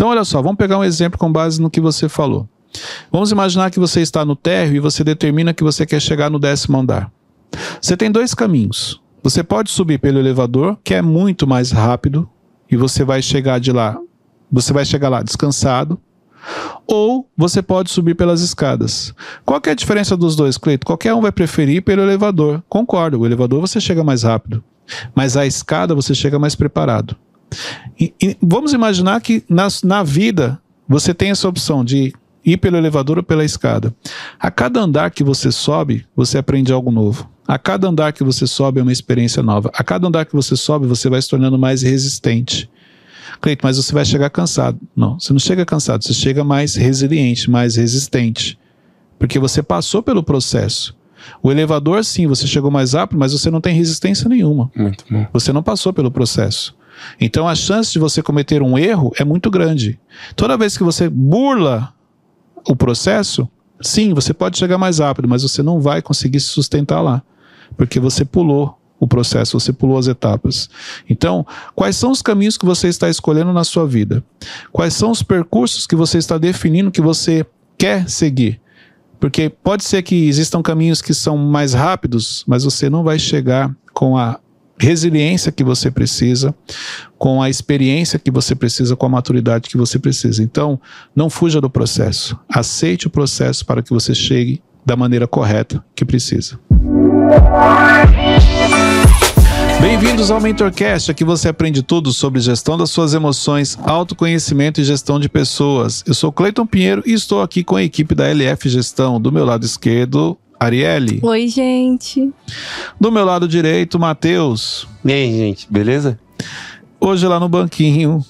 Então, olha só, vamos pegar um exemplo com base no que você falou. Vamos imaginar que você está no térreo e você determina que você quer chegar no décimo andar. Você tem dois caminhos. Você pode subir pelo elevador, que é muito mais rápido, e você vai chegar de lá, você vai chegar lá descansado, ou você pode subir pelas escadas. Qual é a diferença dos dois, Cleito? Qualquer um vai preferir pelo elevador. Concordo, o elevador você chega mais rápido, mas a escada você chega mais preparado. E, e vamos imaginar que na, na vida você tem essa opção de ir pelo elevador ou pela escada. A cada andar que você sobe, você aprende algo novo. A cada andar que você sobe é uma experiência nova. A cada andar que você sobe, você vai se tornando mais resistente. Cleiton, mas você vai chegar cansado. Não, você não chega cansado, você chega mais resiliente, mais resistente. Porque você passou pelo processo. O elevador, sim, você chegou mais rápido, mas você não tem resistência nenhuma. Muito bom. Você não passou pelo processo. Então a chance de você cometer um erro é muito grande. Toda vez que você burla o processo, sim, você pode chegar mais rápido, mas você não vai conseguir se sustentar lá, porque você pulou o processo, você pulou as etapas. Então, quais são os caminhos que você está escolhendo na sua vida? Quais são os percursos que você está definindo que você quer seguir? Porque pode ser que existam caminhos que são mais rápidos, mas você não vai chegar com a resiliência que você precisa, com a experiência que você precisa, com a maturidade que você precisa. Então, não fuja do processo. Aceite o processo para que você chegue da maneira correta que precisa. Bem-vindos ao MentorCast, aqui você aprende tudo sobre gestão das suas emoções, autoconhecimento e gestão de pessoas. Eu sou Cleiton Pinheiro e estou aqui com a equipe da LF Gestão. Do meu lado esquerdo, Arielle. Oi, gente. Do meu lado direito, Matheus. E aí, gente, beleza? Hoje lá no banquinho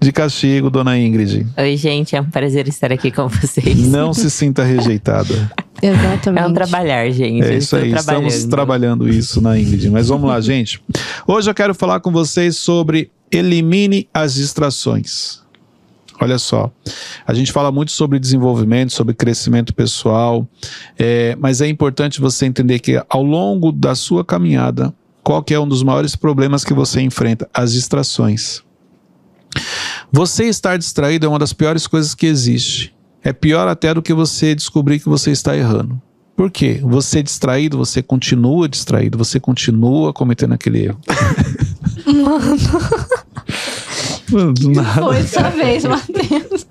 de castigo, dona Ingrid. Oi, gente, é um prazer estar aqui com vocês. Não se sinta rejeitada. Exatamente. É um trabalhar, gente. É isso aí, estamos trabalhando isso na Ingrid. Mas vamos lá, gente. Hoje eu quero falar com vocês sobre elimine as distrações. Olha só, a gente fala muito sobre desenvolvimento, sobre crescimento pessoal, é, mas é importante você entender que ao longo da sua caminhada, qual que é um dos maiores problemas que você enfrenta? As distrações. Você estar distraído é uma das piores coisas que existe. É pior até do que você descobrir que você está errando. Por quê? Você distraído, você continua distraído, você continua cometendo aquele erro. Mano. Do nada. Foi dessa vez, Matheus.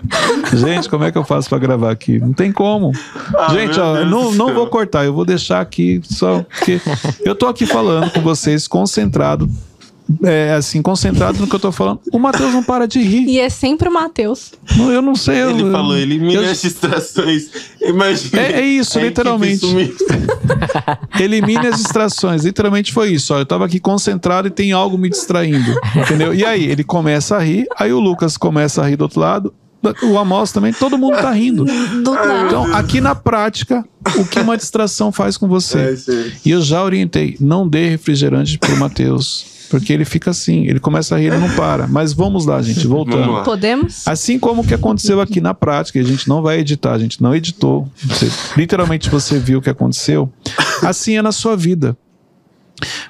Gente, como é que eu faço pra gravar aqui? Não tem como. Ah, Gente, ó, não, não vou cortar, eu vou deixar aqui só porque eu tô aqui falando com vocês concentrado. É, assim, concentrado no que eu tô falando. O Matheus não para de rir. E é sempre o Matheus. Não, Eu não sei. eu- Ele falou, elimine eu- as distrações. Imagina. É- é isso, equipe literalmente. Elimine as distrações. Literalmente foi isso. Ó, eu tava aqui concentrado e tem algo me distraindo. Entendeu? E aí, ele começa a rir, aí o Lucas começa a rir do outro lado, o Amos também, todo mundo tá rindo. Então, aqui na prática, o que uma distração faz com É, você? gente. E eu já orientei, não dê refrigerante pro Matheus. Porque ele fica assim, ele começa a rir, ele não para. Mas vamos lá, gente, voltando. Vamos lá. Podemos? Assim como o que aconteceu aqui na prática, a gente não vai editar, a gente não editou. Você- literalmente você viu o que aconteceu. Assim é na sua vida.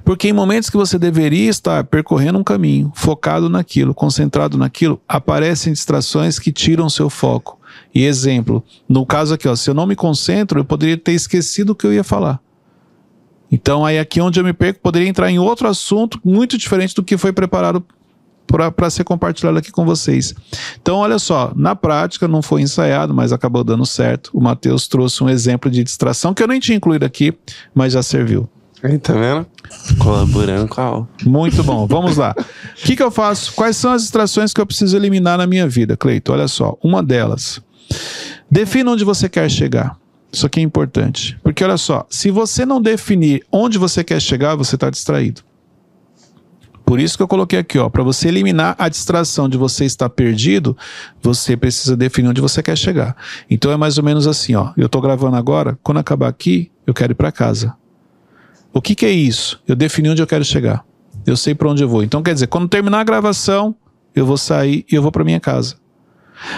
Porque em momentos que você deveria estar percorrendo um caminho, focado naquilo, concentrado naquilo, aparecem distrações que tiram seu foco. E exemplo, no caso aqui, ó, se eu não me concentro, eu poderia ter esquecido o que eu ia falar. Então, aí aqui onde eu me perco, poderia entrar em outro assunto muito diferente do que foi preparado para ser compartilhado aqui com vocês. Então, olha só, na prática não foi ensaiado, mas acabou dando certo. O Matheus trouxe um exemplo de distração que eu nem tinha incluído aqui, mas já serviu. Aí, tá vendo? Colaborando com a aula. Muito bom, vamos lá. O que, que eu faço? Quais são as distrações que eu preciso eliminar na minha vida, Cleito? Olha só, uma delas. Defina onde você quer chegar. Isso aqui é importante. Porque olha só, se você não definir onde você quer chegar, você está distraído. Por isso que eu coloquei aqui, ó, para você eliminar a distração de você estar perdido, você precisa definir onde você quer chegar. Então é mais ou menos assim, ó. Eu tô gravando agora, quando acabar aqui, eu quero ir para casa. O que, que é isso? Eu defini onde eu quero chegar. Eu sei para onde eu vou. Então quer dizer, quando terminar a gravação, eu vou sair e eu vou para minha casa.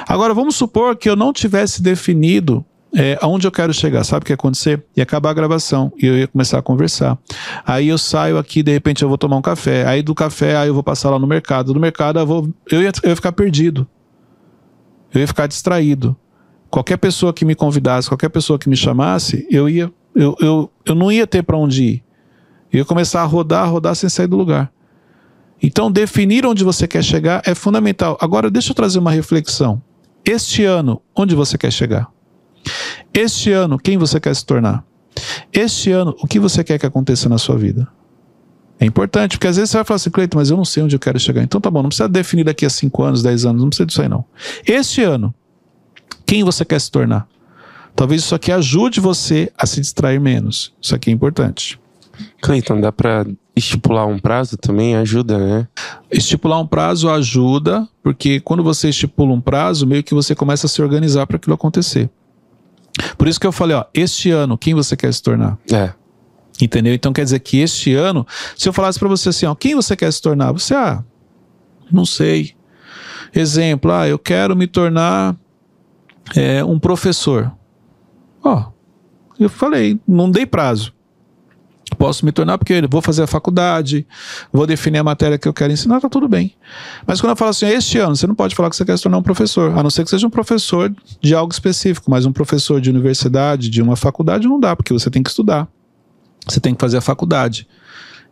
Agora vamos supor que eu não tivesse definido é, aonde eu quero chegar. Sabe o que ia acontecer? Ia acabar a gravação e eu ia começar a conversar. Aí eu saio aqui, de repente eu vou tomar um café. Aí do café, aí eu vou passar lá no mercado. Do mercado eu vou, eu ia, eu ia ficar perdido. eu ia ficar distraído. Qualquer pessoa que me convidasse, qualquer pessoa que me chamasse, eu ia, eu, eu, eu não ia ter para onde ir. Eu ia começar a rodar, rodar sem sair do lugar. Então, definir onde você quer chegar é fundamental. Agora, deixa eu trazer uma reflexão. Este ano, onde você quer chegar? Este ano, quem você quer se tornar? Este ano, o que você quer que aconteça na sua vida? É importante, porque às vezes você vai falar assim, Cleiton, mas eu não sei onde eu quero chegar. Então tá bom, não precisa definir daqui a 5 anos, 10 anos, não precisa disso aí não. Este ano, quem você quer se tornar? Talvez isso aqui ajude você a se distrair menos. Isso aqui é importante. Cleiton, dá pra estipular um prazo também? Ajuda, né? Estipular um prazo ajuda, porque quando você estipula um prazo, meio que você começa a se organizar para aquilo acontecer. Por isso que eu falei, ó, este ano, quem você quer se tornar? É. Entendeu? Então quer dizer que este ano, se eu falasse para você assim, ó, quem você quer se tornar? Você, ah, não sei. Exemplo, ah, eu quero me tornar é, um professor. Ó, eu falei, não dei prazo. Posso me tornar porque eu vou fazer a faculdade, vou definir a matéria que eu quero ensinar, tá tudo bem. Mas quando eu falo assim, este ano, você não pode falar que você quer se tornar um professor, a não ser que seja um professor de algo específico, mas um professor de universidade, de uma faculdade, não dá, porque você tem que estudar. Você tem que fazer a faculdade.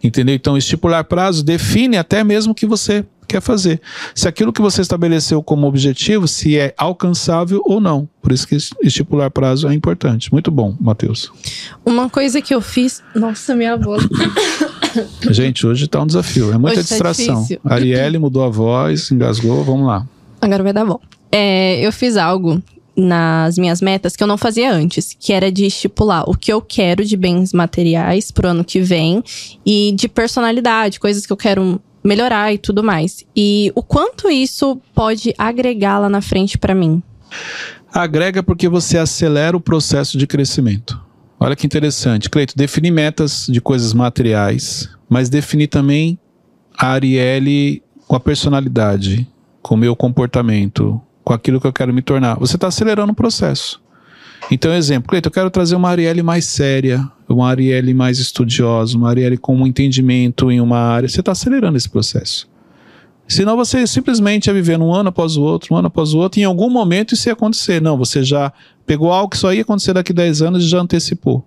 Entendeu? Então, estipular prazo define até mesmo que você quer fazer. Se aquilo que você estabeleceu como objetivo, se é alcançável ou não. Por isso que estipular prazo é importante. Muito bom, Matheus. Uma coisa que eu fiz. Nossa, minha voz. Gente, hoje tá um desafio. É muita Hoje tá distração. difícil. a Arielle mudou a voz, engasgou. Vamos lá. Agora vai dar bom. É, eu fiz algo nas minhas metas que eu não fazia antes, que era de estipular o que eu quero de bens materiais pro ano que vem e de personalidade, coisas que eu quero melhorar e tudo mais. E o quanto isso pode agregar lá na frente pra mim. Agrega porque você acelera o processo de crescimento. Olha que interessante. Cleito, definir metas de coisas materiais, mas definir também a Arielle com a personalidade, com o meu comportamento, com aquilo que eu quero me tornar. Você está acelerando o processo. Então, exemplo, Cleito, eu quero trazer uma Arielle mais séria, uma Arielle mais estudiosa, uma Arielle com um entendimento em uma área. Você está acelerando esse processo. Senão você simplesmente ia vivendo um ano após o outro, um ano após o outro, e em algum momento isso ia acontecer. Não, você já pegou algo que só ia acontecer daqui a 10 anos e já antecipou.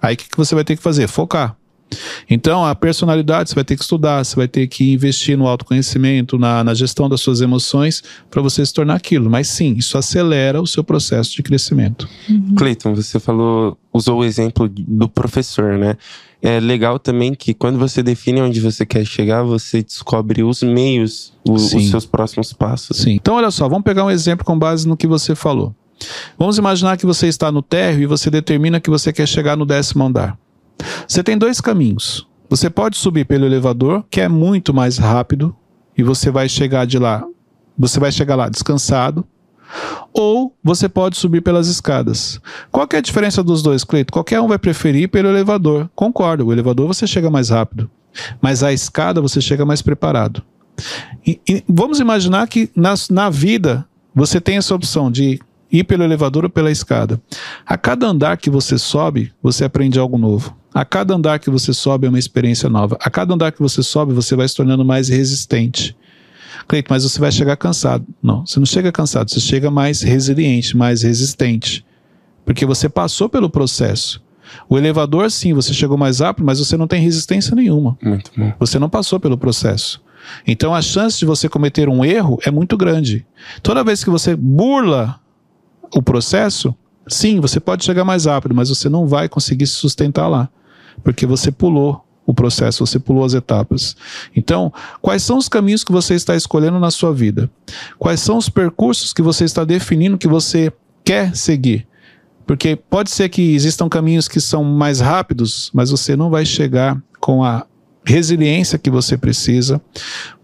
Aí o que, que você vai ter que fazer? Focar. Então, a personalidade você vai ter que estudar, você vai ter que investir no autoconhecimento, na, na gestão das suas emoções, para você se tornar aquilo. Mas sim, isso acelera o seu processo de crescimento. Cleiton, você falou, usou o exemplo do professor, né? É legal também que quando você define onde você quer chegar, você descobre os meios, o- os seus próximos passos. Sim. Então, olha só, vamos pegar um exemplo com base no que você falou. Vamos imaginar que você está no térreo e você determina que você quer chegar no décimo andar. Você tem dois caminhos. Você pode subir pelo elevador, que é muito mais rápido, e você vai chegar de lá, você vai chegar lá descansado, ou você pode subir pelas escadas. Qual é a diferença dos dois, Cleito? Qualquer um vai preferir pelo elevador. Concordo, o elevador você chega mais rápido, mas a escada você chega mais preparado. E- e vamos imaginar que na, na vida você tem essa opção de ir pelo elevador ou pela escada. A cada andar que você sobe, você aprende algo novo. A cada andar que você sobe é uma experiência nova. A cada andar que você sobe, você vai se tornando mais resistente. Cleito, mas você vai chegar cansado. Não, você não chega cansado, você chega mais resiliente, mais resistente. Porque você passou pelo processo. O elevador, sim, você chegou mais rápido, mas você não tem resistência nenhuma. Muito bom. Você não passou pelo processo. Então a chance de você cometer um erro é muito grande. Toda vez que você burla o processo, sim, você pode chegar mais rápido, mas você não vai conseguir se sustentar lá, porque você pulou o processo, você pulou as etapas. Então, quais são os caminhos que você está escolhendo na sua vida? Quais são os percursos que você está definindo que você quer seguir? Porque pode ser que existam caminhos que são mais rápidos, mas você não vai chegar com a resiliência que você precisa,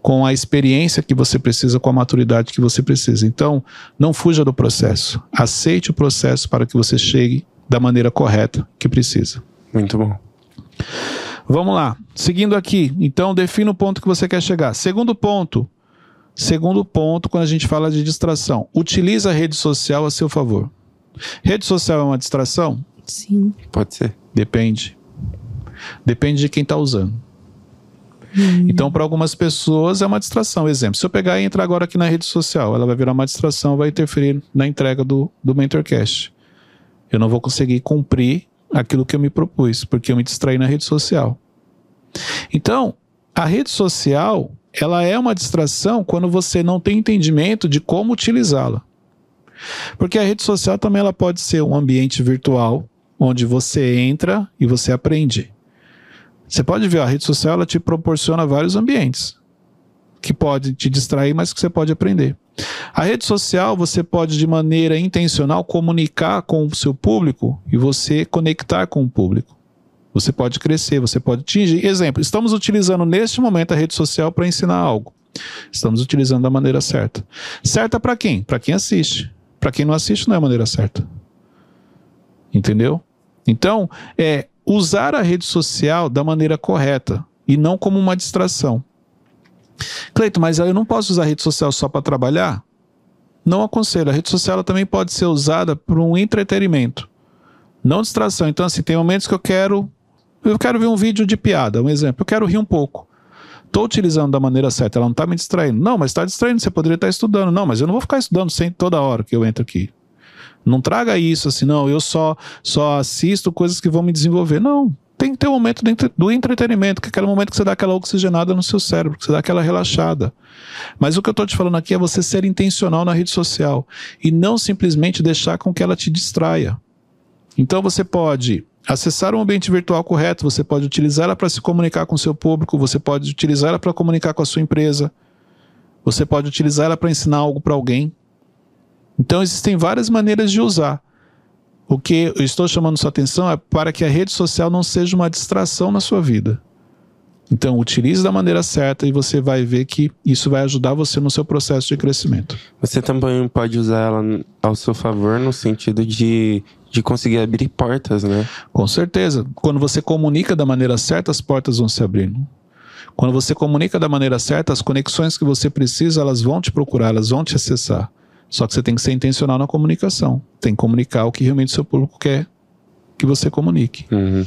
com a experiência que você precisa, com a maturidade que você precisa. Então, não fuja do processo. Aceite o processo para que você chegue da maneira correta que precisa. Muito bom. Vamos lá. Seguindo aqui, então defina o ponto que você quer chegar. Segundo ponto. Segundo ponto, quando a gente fala de distração, utilize a rede social a seu favor. Rede social é uma distração? Sim. Pode ser. Depende. Depende de quem está usando. Então, para algumas pessoas é uma distração. Exemplo, se eu pegar e entrar agora aqui na rede social, ela vai virar uma distração, vai interferir na entrega do, do MentorCast. Eu não vou conseguir cumprir aquilo que eu me propus, porque eu me distraí na rede social. Então, a rede social, ela é uma distração quando você não tem entendimento de como utilizá-la. Porque a rede social também ela pode ser um ambiente virtual, onde você entra e você aprende. Você pode ver, a rede social ela te proporciona vários ambientes que pode te distrair, mas que você pode aprender. A rede social você pode de maneira intencional comunicar com o seu público e você conectar com o público. Você pode crescer, você pode atingir. Exemplo, estamos utilizando neste momento a rede social para ensinar algo. Estamos utilizando da maneira certa. Certa para quem? Para quem assiste. Para quem não assiste não é a maneira certa. Entendeu? Então, é usar a rede social da maneira correta e não como uma distração. Cleito, mas eu não posso usar a rede social só para trabalhar? Não aconselho. A rede social também pode ser usada para um entretenimento, não distração. Então, assim, tem momentos que eu quero. Eu quero ver um vídeo de piada, um exemplo. Eu quero rir um pouco. Estou utilizando da maneira certa, ela não está me distraindo. Não, mas está distraindo, você poderia estar tá estudando. Não, mas eu não vou ficar estudando sem toda hora que eu entro aqui. Não traga isso assim, não, eu só, só assisto coisas que vão me desenvolver. Não, tem que ter um momento do entretenimento, que é aquele momento que você dá aquela oxigenada no seu cérebro, que você dá aquela relaxada. Mas o que eu estou te falando aqui é você ser intencional na rede social e não simplesmente deixar com que ela te distraia. Então você pode acessar um ambiente virtual correto, você pode utilizá-la para se comunicar com o seu público, você pode utilizá-la para comunicar com a sua empresa, você pode utilizá-la para ensinar algo para alguém. Então existem várias maneiras de usar. O que eu estou chamando sua atenção é para que a rede social não seja uma distração na sua vida. Então, utilize da maneira certa e você vai ver que isso vai ajudar você no seu processo de crescimento. Você também pode usar ela ao seu favor no sentido de, de conseguir abrir portas, né? Com certeza. Quando você comunica da maneira certa, as portas vão se abrindo. Quando você comunica da maneira certa, as conexões que você precisa, elas vão te procurar, elas vão te acessar. Só que você tem que ser intencional na comunicação. Tem que comunicar o que realmente o seu público quer que você comunique. Uhum.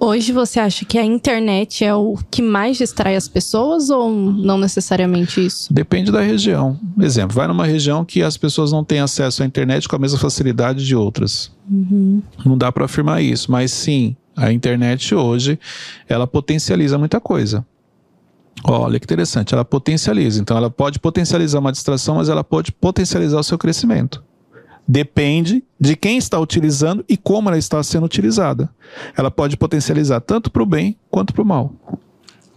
Hoje você acha que a internet é o que mais distrai as pessoas ou não necessariamente isso? Depende da região. Exemplo, vai numa região que as pessoas não têm acesso à internet com a mesma facilidade de outras. Uhum. Não dá para afirmar isso, mas sim, a internet hoje ela potencializa muita coisa. Olha que interessante, ela potencializa. Então, ela pode potencializar uma distração, mas ela pode potencializar o seu crescimento. Depende de quem está utilizando e como ela está sendo utilizada. Ela pode potencializar tanto para o bem quanto para o mal.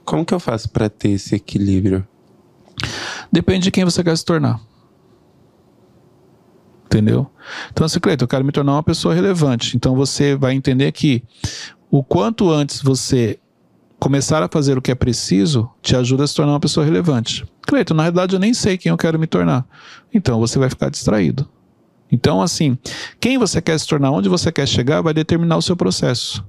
Como que eu faço para ter esse equilíbrio? Depende de quem você quer se tornar. Entendeu? Então, assim, Cleiton, eu quero me tornar uma pessoa relevante. Então, você vai entender que o quanto antes você começar a fazer o que é preciso te ajuda a se tornar uma pessoa relevante. Cleiton, na realidade eu nem sei quem eu quero me tornar. Então você vai ficar distraído. Então, assim, quem você quer se tornar, onde você quer chegar, vai determinar o seu processo.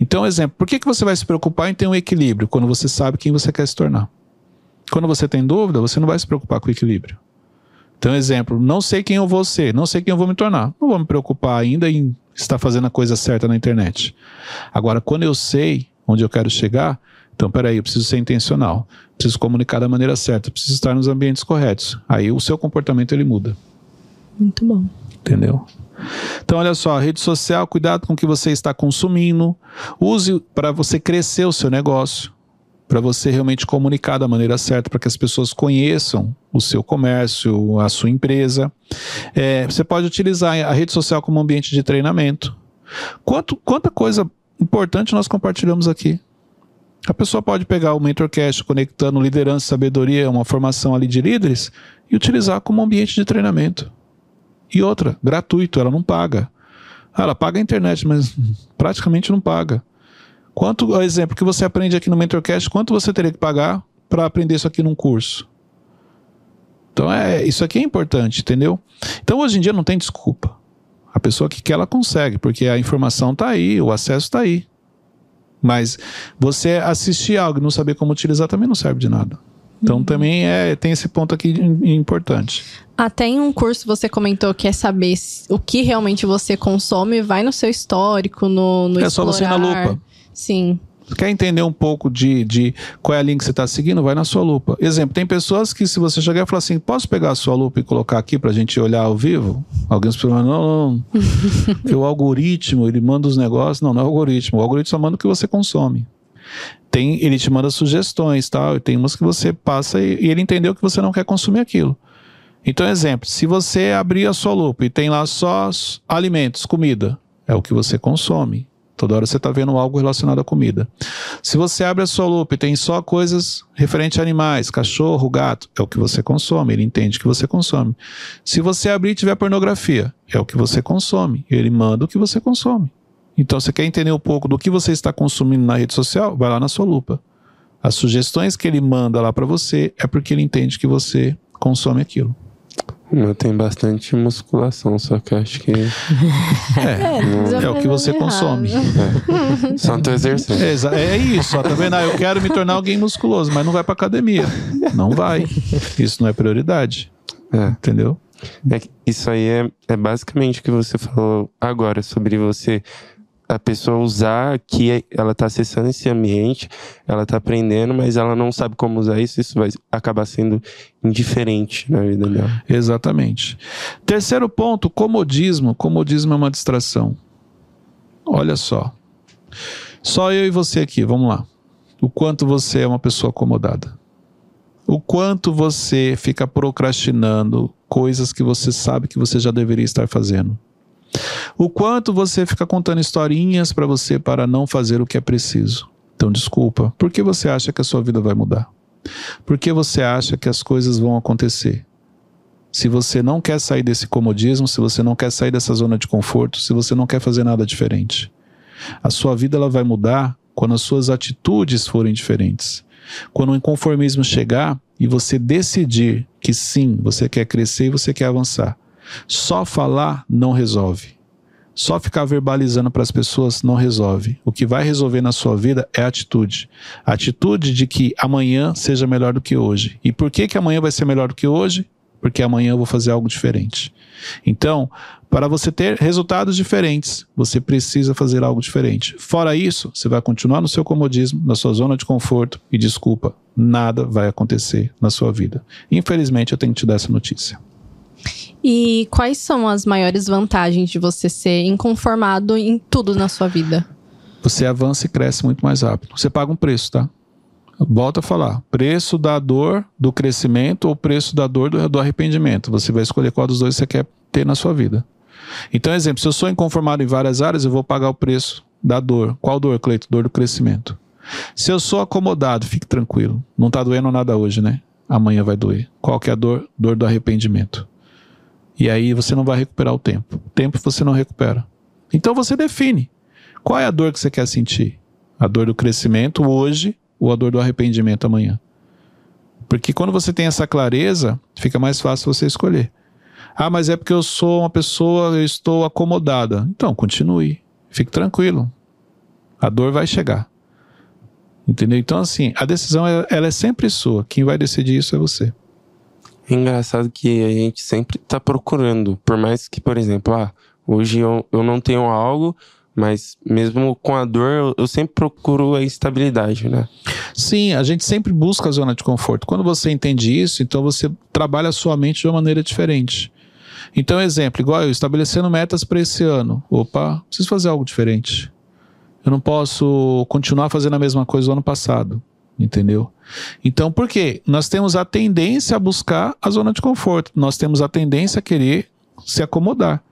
Então, exemplo, por que, que você vai se preocupar em ter um equilíbrio quando você sabe quem você quer se tornar? Quando você tem dúvida, você não vai se preocupar com o equilíbrio. Então, exemplo, não sei quem eu vou ser, não sei quem eu vou me tornar. Não vou me preocupar ainda em estar fazendo a coisa certa na internet. Agora, quando eu sei onde eu quero chegar, então peraí, eu preciso ser intencional, preciso comunicar da maneira certa, preciso estar nos ambientes corretos. Aí o seu comportamento ele muda. Muito bom. Entendeu? Então, olha só, rede social, cuidado com o que você está consumindo. Use para você crescer o seu negócio, para você realmente comunicar da maneira certa, para que as pessoas conheçam o seu comércio, a sua empresa. É, você pode utilizar a rede social como ambiente de treinamento. Quanto, quanta coisa importante nós compartilhamos aqui. A pessoa pode pegar o MentorCast conectando liderança sabedoria, uma formação ali de líderes, e utilizar como ambiente de treinamento. E outra, gratuito, ela não paga. Ah, ela paga a internet, mas praticamente não paga. Quanto, o exemplo que você aprende aqui no MentorCast, quanto você teria que pagar para aprender isso aqui num curso? Então, é, isso aqui é importante, entendeu? Então, hoje em dia não tem desculpa. A pessoa que quer, ela consegue, porque a informação está aí, o acesso está aí. Mas você assistir algo e não saber como utilizar também não serve de nada. Então uhum. também é, tem esse ponto aqui importante. Até em um curso você comentou que é saber o que realmente você consome, vai no seu histórico, no, no É explorar. só você ir na lupa. Sim. Quer entender um pouco de, de qual é a linha que você está seguindo? Vai na sua lupa. Exemplo, tem pessoas que se você chegar e falar assim, posso pegar a sua lupa e colocar aqui para a gente olhar ao vivo? Alguém falam, não, não. Porque o algoritmo, ele manda os negócios. Não, não é o algoritmo. O algoritmo só manda o que você consome. Tem, ele te manda sugestões, tal, e tem umas que você passa e, e ele entendeu que você não quer consumir aquilo. Então, exemplo, se você abrir a sua lupa e tem lá só alimentos, comida, é o que você consome. Toda hora você está vendo algo relacionado à comida. Se você abre a sua lupa e tem só coisas referentes a animais, cachorro, gato, é o que você consome. Ele entende que você consome. Se você abrir e tiver pornografia, é o que você consome. Ele manda o que você consome. Então, você quer entender um pouco do que você está consumindo na rede social? Vai lá na sua lupa. As sugestões que ele manda lá para você é porque ele entende que você consome aquilo. Eu tenho bastante musculação, só que eu acho que. É, é o que você consome. É. Só não tô exercendo. É, é isso, ó, tá vendo? Ah, eu quero me tornar alguém musculoso, mas não vai pra academia. Não vai. Isso não é prioridade. É. Entendeu? É isso aí é, é basicamente o que você falou agora sobre você a pessoa usar que ela está acessando esse ambiente, ela está aprendendo, mas ela não sabe como usar isso, isso vai acabar sendo indiferente na vida dela. Exatamente. Terceiro ponto, comodismo. Comodismo é uma distração. Olha só. Só eu e você aqui, vamos lá. O quanto você é uma pessoa acomodada. O quanto você fica procrastinando coisas que você sabe que você já deveria estar fazendo. O quanto você fica contando historinhas para você para não fazer o que é preciso. Então, desculpa. Por que você acha que a sua vida vai mudar? Por que você acha que as coisas vão acontecer? Se você não quer sair desse comodismo, se você não quer sair dessa zona de conforto, se você não quer fazer nada diferente, a sua vida ela vai mudar quando as suas atitudes forem diferentes. Quando o inconformismo chegar e você decidir que sim, você quer crescer e você quer avançar. Só falar não resolve. Só ficar verbalizando para as pessoas não resolve. O que vai resolver na sua vida é a atitude. A atitude de que amanhã seja melhor do que hoje. E por que, que amanhã vai ser melhor do que hoje? Porque amanhã eu vou fazer algo diferente. Então, para você ter resultados diferentes, você precisa fazer algo diferente. Fora isso, você vai continuar no seu comodismo, na sua zona de conforto e desculpa, nada vai acontecer na sua vida. Infelizmente, eu tenho que te dar essa notícia. E quais são as maiores vantagens de você ser inconformado em tudo na sua vida? Você avança e cresce muito mais rápido. Você paga um preço, tá? Volto a falar. Preço da dor do crescimento ou preço da dor do, do arrependimento. Você vai escolher qual dos dois você quer ter na sua vida. Então, exemplo, se eu sou inconformado em várias áreas, eu vou pagar o preço da dor. Qual dor, Cleito? Dor do crescimento. Se eu sou acomodado, fique tranquilo. Não tá doendo nada hoje, né? Amanhã vai doer. Qual que é a dor? Dor do arrependimento. E aí você não vai recuperar o tempo. O tempo você não recupera. Então você define. Qual é a dor que você quer sentir? A dor do crescimento hoje ou a dor do arrependimento amanhã? Porque quando você tem essa clareza, fica mais fácil você escolher. Ah, mas é porque eu sou uma pessoa, eu estou acomodada. Então, continue. Fique tranquilo. A dor vai chegar. Entendeu? Então, assim, a decisão ela é sempre sua. Quem vai decidir isso é você. Engraçado que a gente sempre tá procurando, por mais que, por exemplo, ah, hoje eu, eu não tenho algo, mas mesmo com a dor, eu, eu sempre procuro a estabilidade, né? Sim, a gente sempre busca a zona de conforto. Quando você entende isso, então você trabalha a sua mente de uma maneira diferente. Então, exemplo, igual eu, estabelecendo metas para esse ano. Opa, preciso fazer algo diferente. Eu não posso continuar fazendo a mesma coisa do ano passado. Entendeu? Então, por quê? Nós temos a tendência a buscar a zona de conforto. Nós temos a tendência a querer se acomodar.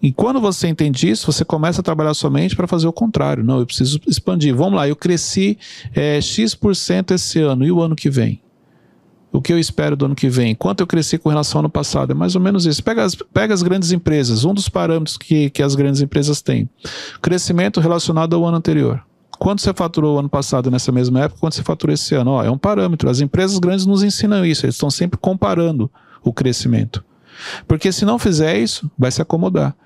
E quando você entende isso, você começa a trabalhar sua mente para fazer o contrário. Não, eu preciso expandir. Vamos lá, eu cresci é, X% esse ano e o ano que vem? O que eu espero do ano que vem? Quanto eu cresci com relação ao ano passado? É mais ou menos isso. Pega as, pega as grandes empresas, um dos parâmetros que, que as grandes empresas têm. Crescimento relacionado ao ano anterior. Quanto você faturou ano passado nessa mesma época? Quanto você faturou esse ano? Ó, é um parâmetro. As empresas grandes nos ensinam isso. Eles estão sempre comparando o crescimento. Porque se não fizer isso, vai se acomodar.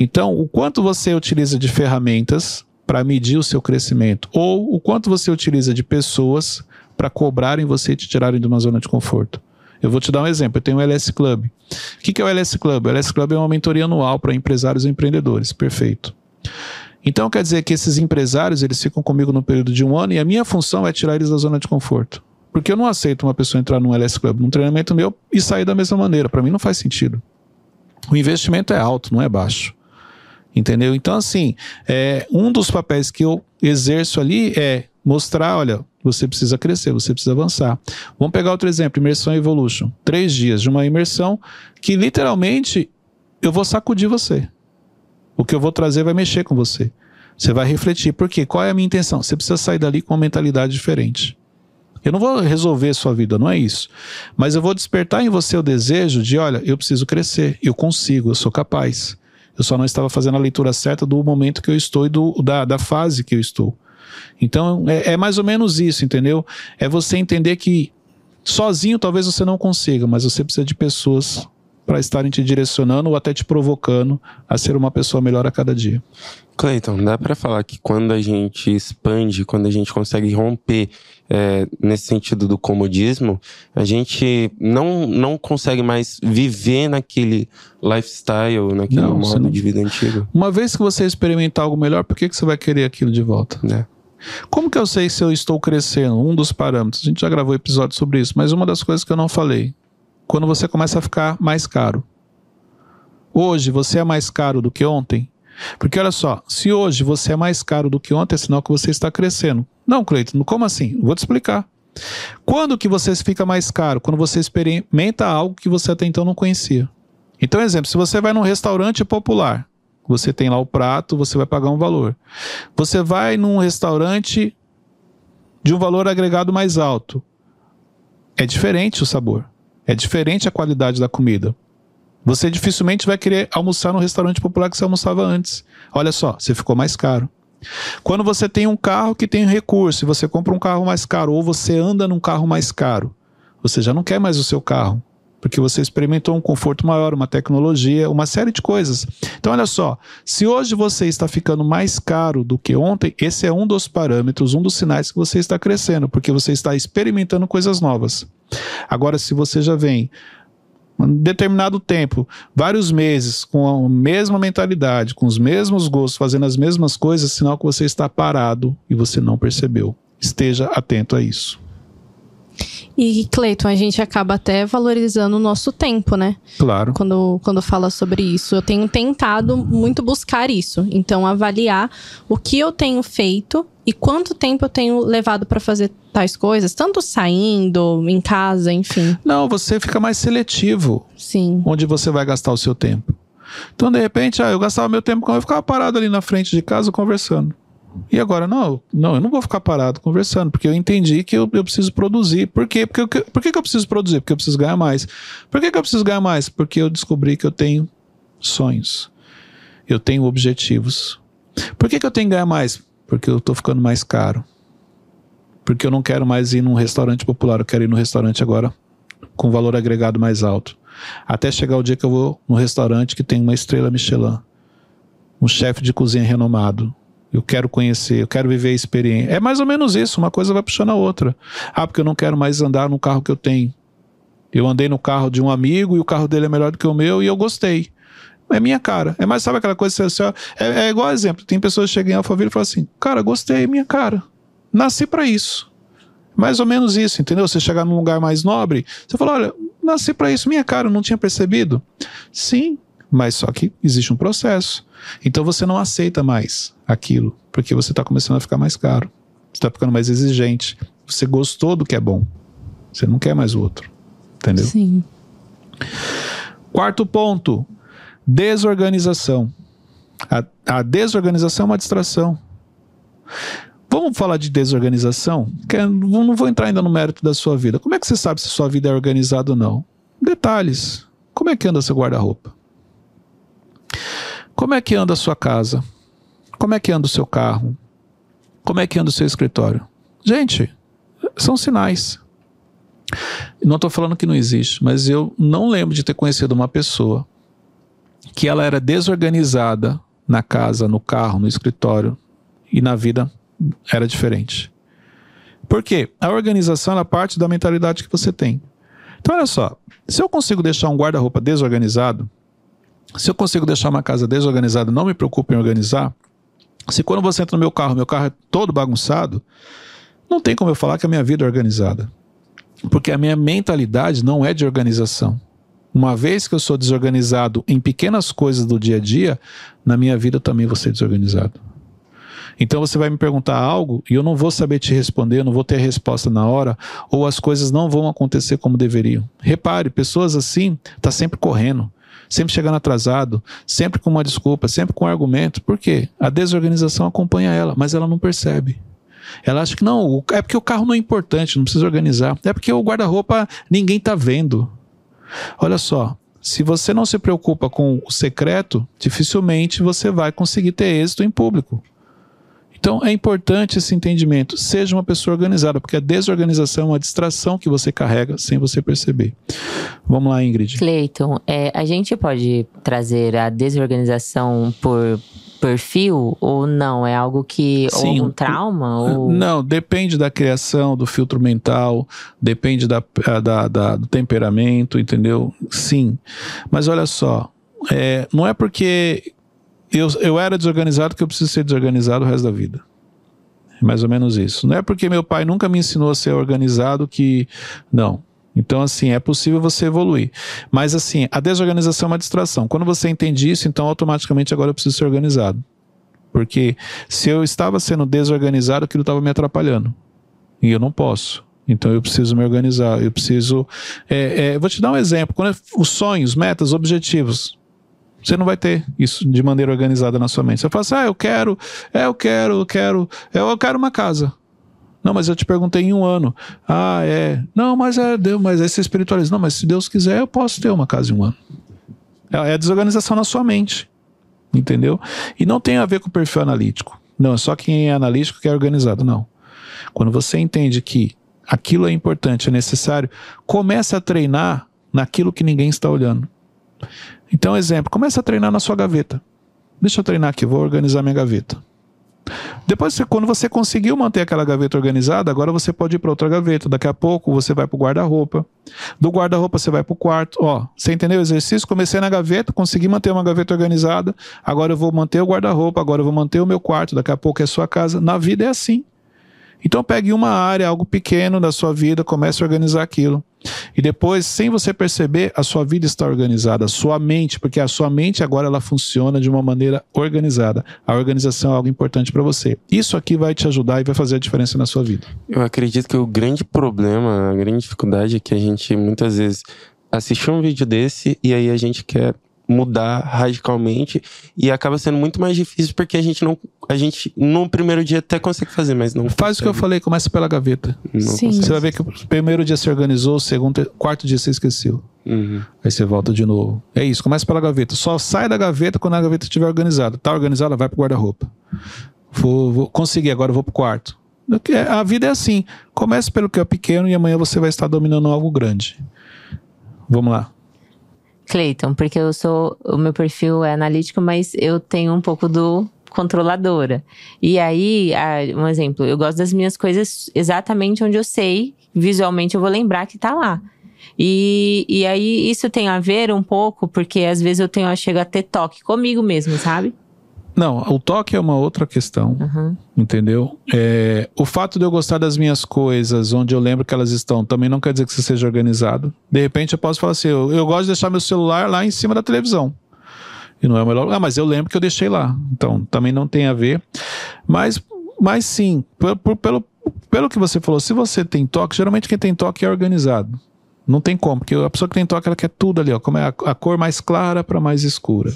Então, o quanto você utiliza de ferramentas para medir o seu crescimento, ou o quanto você utiliza de pessoas para cobrarem você e te tirarem de uma zona de conforto. Eu vou te dar um exemplo. Eu tenho o LS Club. O que é o LS Club? O LS Club é uma mentoria anual para empresários e empreendedores. Perfeito. Então quer dizer que esses empresários, eles ficam comigo no período de um ano e a minha função é tirar eles da zona de conforto. Porque eu não aceito uma pessoa entrar num LS Club, num treinamento meu e sair da mesma maneira. Para mim não faz sentido. O investimento é alto, não é baixo. Entendeu? Então, assim, é, um dos papéis que eu exerço ali é mostrar, olha, você precisa crescer, você precisa avançar. Vamos pegar outro exemplo, imersão Evolution. Três dias de uma imersão que literalmente eu vou sacudir você. O que eu vou trazer vai mexer com você. Você vai refletir. Por quê? Qual é a minha intenção? Você precisa sair dali com uma mentalidade diferente. Eu não vou resolver sua vida, não é isso. Mas eu vou despertar em você o desejo de, olha, eu preciso crescer, eu consigo, eu sou capaz. Eu só não estava fazendo a leitura certa do momento que eu estou e do, da, da fase que eu estou. Então é, é mais ou menos isso, entendeu? É você entender que sozinho talvez você não consiga, mas você precisa de pessoas para estarem te direcionando ou até te provocando a ser uma pessoa melhor a cada dia. Cleiton, dá para falar que quando a gente expande, quando a gente consegue romper é, nesse sentido do comodismo, a gente não, não consegue mais viver naquele lifestyle, naquele Não, modo não- de vida antigo. Uma vez que você experimentar algo melhor, por que, que você vai querer aquilo de volta? Né? Como que eu sei se eu estou crescendo? Um dos parâmetros. A gente já gravou episódio sobre isso, mas uma das coisas que eu não falei. Quando você começa a ficar mais caro. Hoje você é mais caro do que ontem? Porque olha só, se hoje você é mais caro do que ontem, é sinal que você está crescendo. Não, Cleiton, como assim? Vou te explicar. Quando que você fica mais caro? Quando você experimenta algo que você até então não conhecia. Então, exemplo, se você vai num restaurante popular, você tem lá o prato, você vai pagar um valor. Você vai num restaurante de um valor agregado mais alto. É diferente o sabor. É diferente a qualidade da comida. Você dificilmente vai querer almoçar no restaurante popular que você almoçava antes. Olha só, você ficou mais caro. Quando você tem um carro que tem recurso e você compra um carro mais caro ou você anda num carro mais caro, você já não quer mais o seu carro, porque você experimentou um conforto maior, uma tecnologia, uma série de coisas. Então, olha só, se hoje você está ficando mais caro do que ontem, esse é um dos parâmetros, um dos sinais que você está crescendo, porque você está experimentando coisas novas. Agora, se você já vem um determinado tempo, vários meses, com a mesma mentalidade, com os mesmos gostos, fazendo as mesmas coisas, sinal que você está parado e você não percebeu. Esteja atento a isso. E, Cleiton, a gente acaba até valorizando o nosso tempo, né? Claro. Quando, quando fala sobre isso. Eu tenho tentado muito buscar isso. Então, avaliar o que eu tenho feito e quanto tempo eu tenho levado para fazer tais coisas, tanto saindo, em casa, enfim. Não, você fica mais seletivo Sim. onde você vai gastar o seu tempo. Então, de repente, ah, eu gastava meu tempo com eu ficava parado ali na frente de casa conversando. E agora, não, não, eu não vou ficar parado conversando, porque eu entendi que eu, eu preciso produzir. Por quê? Porque, eu- por que, que eu preciso produzir? Porque eu preciso ganhar mais. Por que, que eu preciso ganhar mais? Porque eu descobri que eu tenho sonhos. Eu tenho objetivos. Por que, que eu tenho que ganhar mais? Porque eu tô ficando mais caro. Porque eu não quero mais ir num restaurante popular, eu quero ir num restaurante agora com valor agregado mais alto. Até chegar o dia que eu vou num restaurante que tem uma estrela Michelin, um chefe de cozinha renomado. Eu quero conhecer, eu quero viver a experiência. É mais ou menos isso, uma coisa vai puxando a outra. Ah, porque eu não quero mais andar no carro que eu tenho. Eu andei no carro de um amigo e o carro dele é melhor do que o meu e eu gostei. É minha cara. É mais, sabe aquela coisa, você- é, é igual exemplo. Tem pessoas que chegam em Alphaville e falam assim, cara, gostei, é minha cara. Nasci pra isso. Mais ou menos isso, entendeu? Você chegar num lugar mais nobre, você fala, olha, nasci pra isso, minha cara, eu não tinha percebido. Sim, mas só que existe um processo. Então você não aceita mais aquilo, porque você está começando a ficar mais caro. Você está ficando mais exigente. Você gostou do que é bom. Você não quer mais o outro. Entendeu? Sim. Quarto ponto: desorganização. A, a desorganização é uma distração. Vamos falar de desorganização? Que eu não vou entrar ainda no mérito da sua vida. Como é que você sabe se sua vida é organizada ou não? Detalhes. Como é que anda seu guarda-roupa? Como é que anda a sua casa? Como é que anda o seu carro? Como é que anda o seu escritório? Gente, são sinais. Não estou falando que não existe, mas eu não lembro de ter conhecido uma pessoa que ela era desorganizada na casa, no carro, no escritório e na vida era diferente. Por quê? A organização é parte da mentalidade que você tem. Então, olha só, se eu consigo deixar um guarda-roupa desorganizado, se eu consigo deixar uma casa desorganizada não me preocupo em organizar, Se quando você entra no meu carro, meu carro é todo bagunçado, não tem como eu falar que a minha vida é organizada. Porque a minha mentalidade não é de organização. Uma vez que eu sou desorganizado em pequenas coisas do dia a dia, na minha vida também vou ser desorganizado. Então você vai me perguntar algo e eu não vou saber te responder, eu não vou ter a resposta na hora, ou as coisas não vão acontecer como deveriam. Repare, pessoas assim tá sempre correndo, sempre chegando atrasado, sempre com uma desculpa, sempre com um argumento. Por quê? A desorganização acompanha ela, mas ela não percebe. Ela acha que não, é porque o carro não é importante, não precisa organizar. É porque o guarda-roupa ninguém tá vendo. Olha só, se você não se preocupa com o secreto, dificilmente você vai conseguir ter êxito em público. Então é importante esse entendimento. Seja uma pessoa organizada, porque a desorganização é uma distração que você carrega sem você perceber. Vamos lá, Ingrid. Cleiton, é, a gente pode trazer a desorganização por perfil ou não? É algo que. Sim, ou um trauma? Ou... Não, depende da criação, do filtro mental, depende da, da- da- do temperamento, entendeu? Sim. Mas olha só, é, não é porque eu, eu era desorganizado que eu preciso ser desorganizado o resto da vida. É mais ou menos isso. Não é porque meu pai nunca me ensinou a ser organizado que. Não. Então, assim, é possível você evoluir. Mas, assim, a desorganização é uma distração. Quando você entende isso, então automaticamente agora eu preciso ser organizado. Porque se eu estava sendo desorganizado, aquilo estava me atrapalhando. E eu não posso. Então eu preciso me organizar. Eu preciso. é, é, vou te dar um exemplo. Quando é- os sonhos, metas, objetivos. Você não vai ter isso de maneira organizada na sua mente. Você fala assim: ah, eu quero, é, eu quero, eu quero, eu quero uma casa. Não, mas eu te perguntei em um ano. Ah, é. Não, mas é Deus, mas aí você espiritualiza. Não, mas se Deus quiser, eu posso ter uma casa em um ano. É é a desorganização na sua mente. Entendeu? E não tem a ver com o perfil analítico. Não, é só quem é analítico que é organizado. Não. Quando você entende que aquilo é importante, é necessário, comece a treinar naquilo que ninguém está olhando. Então, exemplo, comece a treinar na sua gaveta. Deixa eu treinar aqui, vou organizar minha gaveta. Depois, quando você conseguiu manter aquela gaveta organizada, agora você pode ir para outra gaveta. Daqui a pouco você vai para o guarda-roupa. Do guarda-roupa você vai para o quarto. Ó, você entendeu o exercício? Comecei na gaveta, consegui manter uma gaveta organizada. Agora eu vou manter o guarda-roupa. Agora eu vou manter o meu quarto. Daqui a pouco é a sua casa. Na vida é assim. Então pegue uma área, algo pequeno da sua vida, comece a organizar aquilo. E depois, sem você perceber, a sua vida está organizada, a sua mente, porque a sua mente agora ela funciona de uma maneira organizada. A organização é algo importante para você. Isso aqui vai te ajudar e vai fazer a diferença na sua vida. Eu acredito que o grande problema, a grande dificuldade é que a gente muitas vezes assiste um vídeo desse e aí a gente quer mudar radicalmente e acaba sendo muito mais difícil porque a gente não a gente no primeiro dia até consegue fazer, mas não Faz o que eu consegue. falei, começa pela gaveta. Não Sim. consegue. Você vai ver que o primeiro dia você organizou, o segundo, quarto dia você esqueceu. Uhum. Aí você volta de novo. É isso, começa pela gaveta. Só sai da gaveta quando a gaveta estiver organizada. Tá organizada, vai pro guarda-roupa. Vou, vou conseguir, agora eu vou pro quarto. É, A vida é assim. Comece pelo que é pequeno e amanhã você vai estar dominando algo grande. Vamos lá. Cleiton, porque eu sou. O meu perfil é analítico, mas eu tenho um pouco do controladora. E aí, um exemplo, eu gosto das minhas coisas exatamente onde eu sei, visualmente eu vou lembrar que tá lá. E, e aí, isso tem a ver um pouco, porque às vezes eu tenho, eu chego a ter toque comigo mesmo, sabe? Não, o toque é uma outra questão. Uhum. Entendeu? É, o fato de eu gostar das minhas coisas, onde eu lembro que elas estão, também não quer dizer que você seja organizado. De repente eu posso falar assim: eu, eu gosto de deixar meu celular lá em cima da televisão. E não é o melhor lugar, mas eu lembro que eu deixei lá. Então também não tem a ver. Mas, mas sim, pelo, pelo que você falou, se você tem toque, geralmente quem tem toque é organizado. Não tem como, porque a pessoa que tem toque, ela quer tudo ali, ó, como é a, a cor mais clara para mais escura.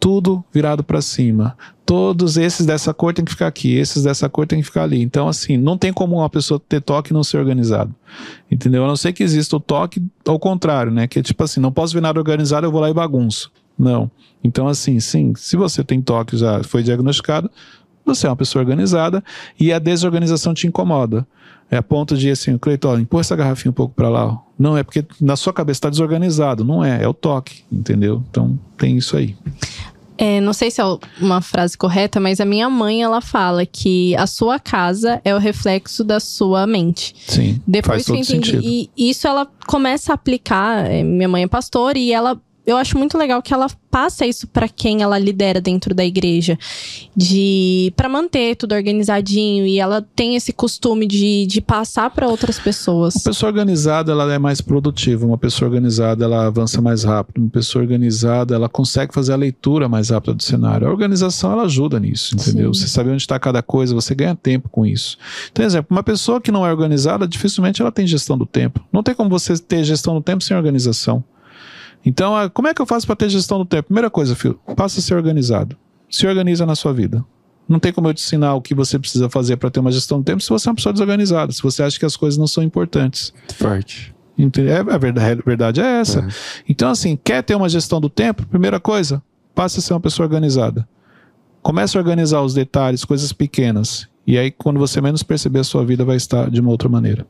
Tudo virado para cima. Todos esses dessa cor tem que ficar aqui, esses dessa cor tem que ficar ali. Então, assim, não tem como uma pessoa ter toque e não ser organizado. Entendeu? A não ser que exista o toque ao contrário, né? Que é tipo assim, não posso ver nada organizado, eu vou lá e bagunço. Não. Então, assim, sim, se você tem toque, já foi diagnosticado, você é uma pessoa organizada e a desorganização te incomoda. É a ponto de assim, Cleiton, ó, empurra essa garrafinha um pouco para lá. ó. Não, é porque na sua cabeça está desorganizado. Não é, é o toque, entendeu? Então tem isso aí. É, não sei se é uma frase correta, mas a minha mãe ela fala que a sua casa é o reflexo da sua mente. Sim, Depois faz que eu todo entendi. sentido. E isso ela começa a aplicar. é, minha mãe é pastora e ela eu acho muito legal que ela passa isso para quem ela lidera dentro da igreja, de para manter tudo organizadinho e ela tem esse costume de, de passar para outras pessoas. Uma pessoa organizada, ela é mais produtiva. Uma pessoa organizada, ela avança mais rápido. Uma pessoa organizada, ela consegue fazer a leitura mais rápida do cenário. A organização, ela ajuda nisso, entendeu? Sim. Você sabe onde está cada coisa, você ganha tempo com isso. Então, exemplo, uma pessoa que não é organizada, dificilmente ela tem gestão do tempo. Não tem como você ter gestão do tempo sem organização. Então, a- como é que eu faço para ter gestão do tempo? Primeira coisa, filho, passa a ser organizado. Se organiza na sua vida. Não tem como eu te ensinar o que você precisa fazer para ter uma gestão do tempo se você é uma pessoa desorganizada, se você acha que as coisas não são importantes. Forte. É, a verdade, a verdade é essa. Uhum. Então, assim, quer ter uma gestão do tempo? Primeira coisa, passe a ser uma pessoa organizada. Comece a organizar os detalhes, coisas pequenas. E aí, quando você menos perceber, a sua vida vai estar de uma outra maneira.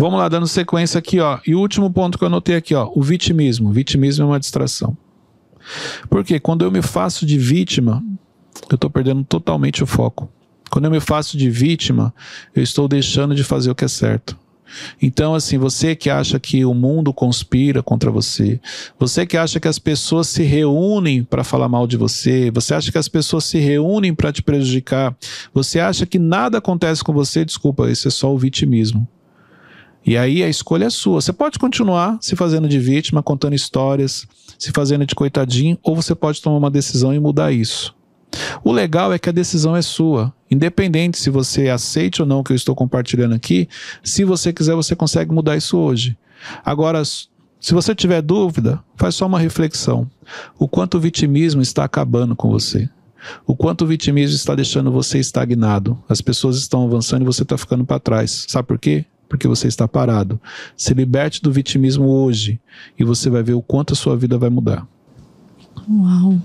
Vamos lá, dando sequência aqui, ó. E o último ponto que eu anotei aqui, ó. O vitimismo. O vitimismo é uma distração. Porque quando eu me faço de vítima, eu estou perdendo totalmente o foco. Quando eu me faço de vítima, eu estou deixando de fazer o que é certo. Então, assim, você que acha que o mundo conspira contra você, você que acha que as pessoas se reúnem para falar mal de você, você acha que as pessoas se reúnem para te prejudicar, você acha que nada acontece com você, desculpa, esse é só o vitimismo. E aí a escolha é sua. Você pode continuar se fazendo de vítima, contando histórias, se fazendo de coitadinho, ou você pode tomar uma decisão e mudar isso. O legal é que a decisão é sua. Independente se você aceite ou não o que eu estou compartilhando aqui, se você quiser, você consegue mudar isso hoje. Agora, se você tiver dúvida, faz só uma reflexão. O quanto o vitimismo está acabando com você. O quanto o vitimismo está deixando você estagnado. As pessoas estão avançando e você está ficando para trás. Sabe por quê? Porque você está parado. Se liberte do vitimismo hoje e você vai ver o quanto a sua vida vai mudar. Uau.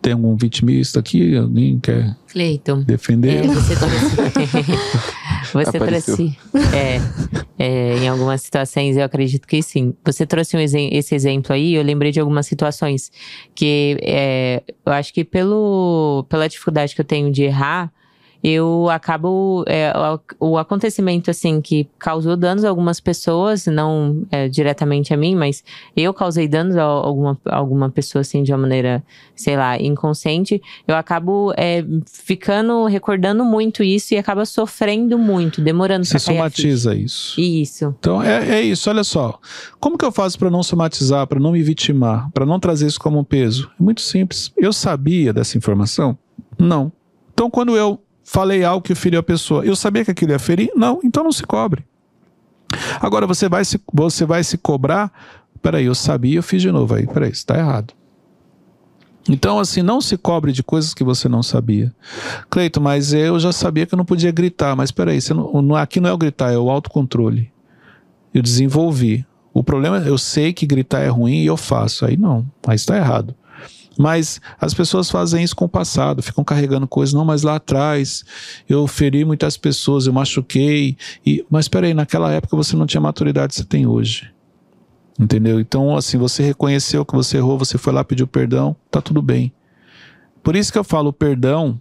Tem algum vitimista aqui? Alguém quer Cleiton. defender? É, você trouxe. você Apareceu. trouxe. É, é, em algumas situações eu acredito que sim. Você trouxe um esse exemplo aí, eu lembrei de algumas situações que é, eu acho que pelo, pela dificuldade que eu tenho de errar, eu acabo. é, o, acontecimento, assim, que causou danos a algumas pessoas, não é, diretamente a mim, mas eu causei danos a alguma, a alguma pessoa, assim, de uma maneira, sei lá, inconsciente, eu acabo é, ficando, recordando muito isso e acaba sofrendo muito, demorando Você somatiza isso. Isso. Então é, é isso, olha só. Como que eu faço para não somatizar, para não me vitimar, para não trazer isso como um peso? É muito simples. Eu sabia dessa informação? Não. Então quando eu falei algo que feriu a pessoa, eu sabia que aquilo ia ferir? Não. Então não se cobre. Agora você vai se, você vai se cobrar. Peraí, eu sabia, eu fiz de novo aí. Peraí, isso tá errado. Então, assim, não se cobre de coisas que você não sabia. Cleito, mas eu já sabia que eu não podia gritar. Mas peraí, você não- aqui não é o gritar, é o autocontrole. Eu desenvolvi. O problema é eu sei que gritar é ruim e eu faço. Aí não, aí está errado. Mas as pessoas fazem isso com o passado, ficam carregando coisas. Não, mas lá atrás eu feri muitas pessoas, eu machuquei. E, mas peraí, naquela época você não tinha maturidade que você tem hoje. Entendeu? Então, assim, você reconheceu que você errou, você foi lá pediu perdão, tá tudo bem. Por isso que eu falo, perdão,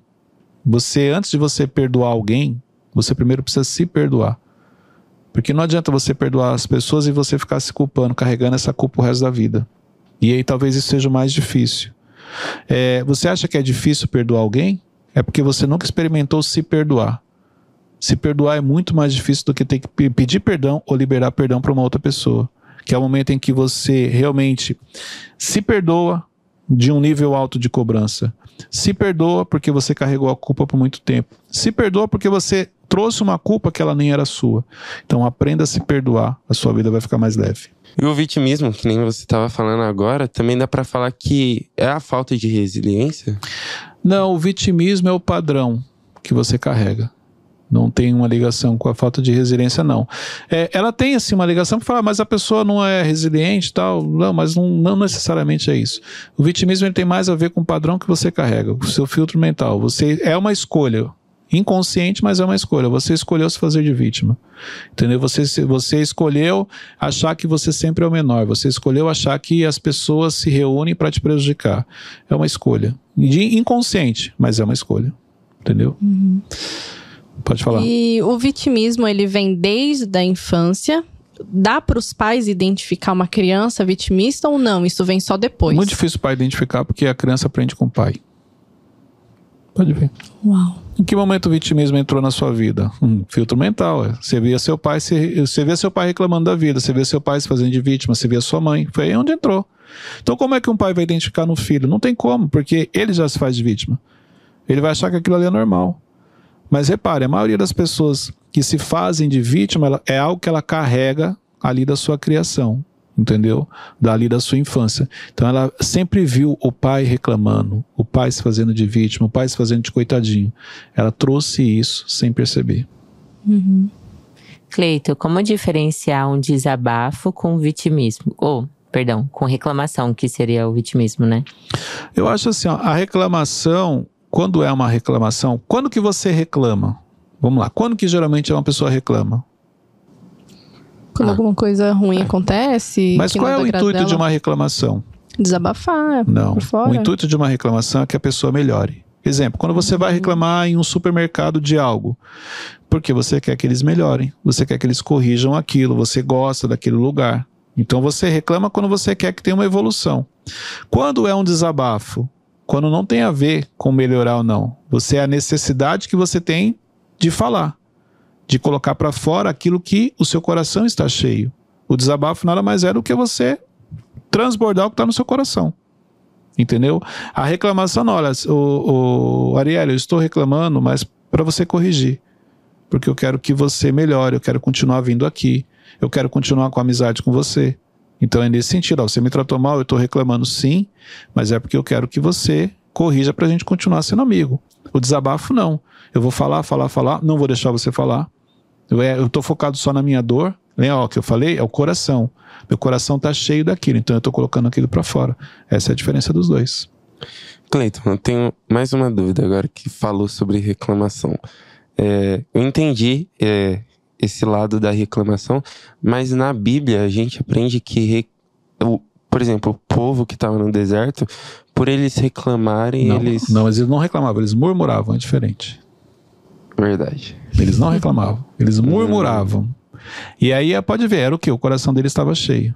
você, antes de você perdoar alguém, você primeiro precisa se perdoar. Porque não adianta você perdoar as pessoas e você ficar se culpando, carregando essa culpa o resto da vida. E aí talvez isso seja mais difícil. É, você acha que é difícil perdoar alguém? É porque você nunca experimentou se perdoar. Se perdoar é muito mais difícil do que ter que pe- pedir perdão ou liberar perdão para uma outra pessoa. Que é o momento em que você realmente se perdoa de um nível alto de cobrança. Se perdoa porque você carregou a culpa por muito tempo. Se perdoa porque você trouxe uma culpa que ela nem era sua. Então aprenda a se perdoar, a sua vida vai ficar mais leve. E o vitimismo, que nem você estava falando agora, também dá pra falar que é a falta de resiliência? Não, o vitimismo é o padrão que você carrega. Não tem uma ligação com a falta de resiliência, não. É, ela tem, assim, uma ligação que fala, mas a pessoa não é resiliente e tal. Não, mas não, não necessariamente é isso. O vitimismo ele tem mais a ver com o padrão que você carrega, o seu filtro mental. Você É uma escolha. Inconsciente, mas é uma escolha. Você escolheu se fazer de vítima. Entendeu? Você, você escolheu achar que você sempre é o menor. Você escolheu achar que as pessoas se reúnem para te prejudicar. É uma escolha. De- inconsciente, mas é uma escolha. Entendeu? Pode falar. E o vitimismo, ele vem desde a infância dá para os pais identificar uma criança vitimista ou não? Isso vem só depois. Muito difícil o pai identificar porque a criança aprende com o pai. Pode ver. Uau. Em que momento o vitimismo entrou na sua vida? Um filtro mental. É. Você via seu pai, se, você via seu pai reclamando da vida, você via seu pai se fazendo de vítima, você via sua mãe. Foi aí onde entrou. Então, como é que um pai vai identificar no filho? Não tem como, porque ele já se faz de vítima. Ele vai achar que aquilo ali é normal. Mas repare, a maioria das pessoas que se fazem de vítima é algo que ela carrega ali da sua criação entendeu? Dali da sua infância. Então ela sempre viu o pai reclamando, o pai se fazendo de vítima, o pai se fazendo de coitadinho. Ela trouxe isso sem perceber. Uhum. Cleito, como diferenciar um desabafo com vitimismo? Ou, perdão, com reclamação, que seria o vitimismo, né? Eu acho assim, ó, a reclamação, quando é uma reclamação, quando que você reclama? Vamos lá, quando que geralmente uma pessoa reclama? Quando ah. alguma coisa ruim acontece. Mas qual é o intuito dela? de uma reclamação? Desabafar. Não. O intuito de uma reclamação é que a pessoa melhore. Exemplo, quando você vai uhum. reclamar em um supermercado de algo, porque você quer que eles melhorem, você quer que eles corrijam aquilo, você gosta daquele lugar. Então você reclama quando você quer que tenha uma evolução. Quando é um desabafo, quando não tem a ver com melhorar ou não, você é a necessidade que você tem de falar de colocar para fora aquilo que o seu coração está cheio. O desabafo nada mais é do que você transbordar o que está no seu coração. Entendeu? A reclamação, olha, o, o Ariel, eu estou reclamando, mas para você corrigir. Porque eu quero que você melhore, eu quero continuar vindo aqui, eu quero continuar com amizade com você. Então é nesse sentido, ó, você me tratou mal, eu estou reclamando sim, mas é porque eu quero que você corrija para a gente continuar sendo amigo. O desabafo não. Eu vou falar, falar, falar, não vou deixar você falar. Eu, é, tô focado só na minha dor. Lembra o que eu falei? É o coração. Meu coração tá cheio daquilo, então eu tô colocando aquilo para fora. Essa é a diferença dos dois. Cleiton, eu tenho mais uma dúvida agora que falou sobre reclamação. É, eu entendi é, esse lado da reclamação, mas na Bíblia a gente aprende que, re, o, por exemplo, o povo que estava no deserto, por eles reclamarem, não, eles. Não, mas eles não reclamavam, eles murmuravam, é diferente. Verdade. Eles não reclamavam, eles murmuravam. E aí pode ver, era o que? O coração deles estava cheio.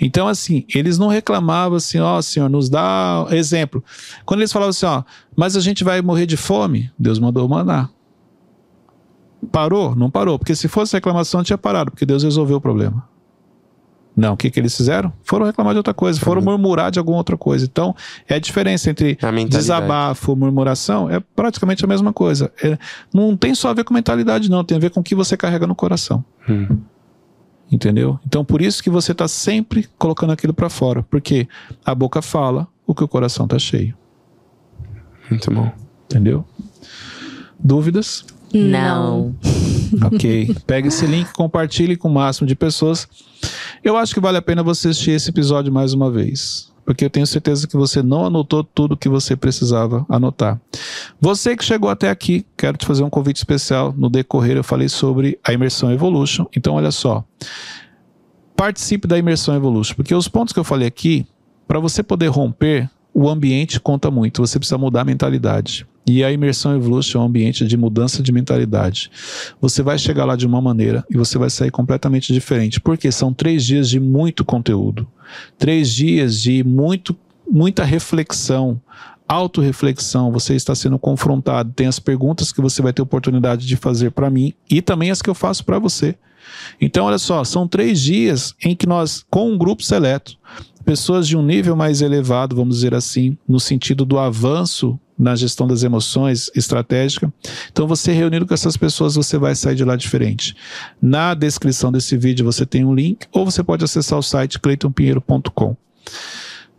Então, assim, eles não reclamavam assim, ó, oh, Senhor, nos dá exemplo. Quando eles falavam assim, ó, mas a gente vai morrer de fome, Deus mandou mandar. Parou? Não parou, porque se fosse reclamação, tinha parado, porque Deus resolveu o problema. Não, o que, que eles fizeram? Foram reclamar de outra coisa, foram murmurar de alguma outra coisa. Então, é a diferença entre desabafo, murmuração, é praticamente a mesma coisa. É, não tem só a ver com mentalidade, não, tem a ver com o que você carrega no coração. Hum. Entendeu? Então, por isso que você está sempre colocando aquilo para fora, porque a boca fala o que o coração está cheio. Muito bom. Entendeu? Dúvidas? Não. ok. Pega esse link, compartilhe com o máximo de pessoas. Eu acho que vale a pena você assistir esse episódio mais uma vez. Porque eu tenho certeza que você não anotou tudo que você precisava anotar. Você que chegou até aqui, quero te fazer um convite especial. No decorrer, eu falei sobre a imersão Evolution. Então, olha só. Participe da imersão Evolution. Porque os pontos que eu falei aqui, para você poder romper, o ambiente conta muito. Você precisa mudar a mentalidade. E a imersão Evolution é um ambiente de mudança de mentalidade. Você vai chegar lá de uma maneira e você vai sair completamente diferente. Porque são três dias de muito conteúdo. Três dias de muito, muita reflexão, autorreflexão, você está sendo confrontado, tem as perguntas que você vai ter oportunidade de fazer para mim e também as que eu faço para você. Então, olha só, são três dias em que nós, com um grupo seleto, pessoas de um nível mais elevado, vamos dizer assim, no sentido do avanço na gestão das emoções estratégica. Então, você reunindo com essas pessoas, você vai sair de lá diferente. Na descrição desse vídeo você tem um link, ou você pode acessar o site cleitonpinheiro.com.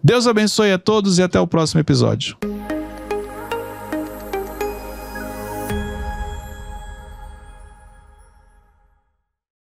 Deus abençoe a todos e até o próximo episódio.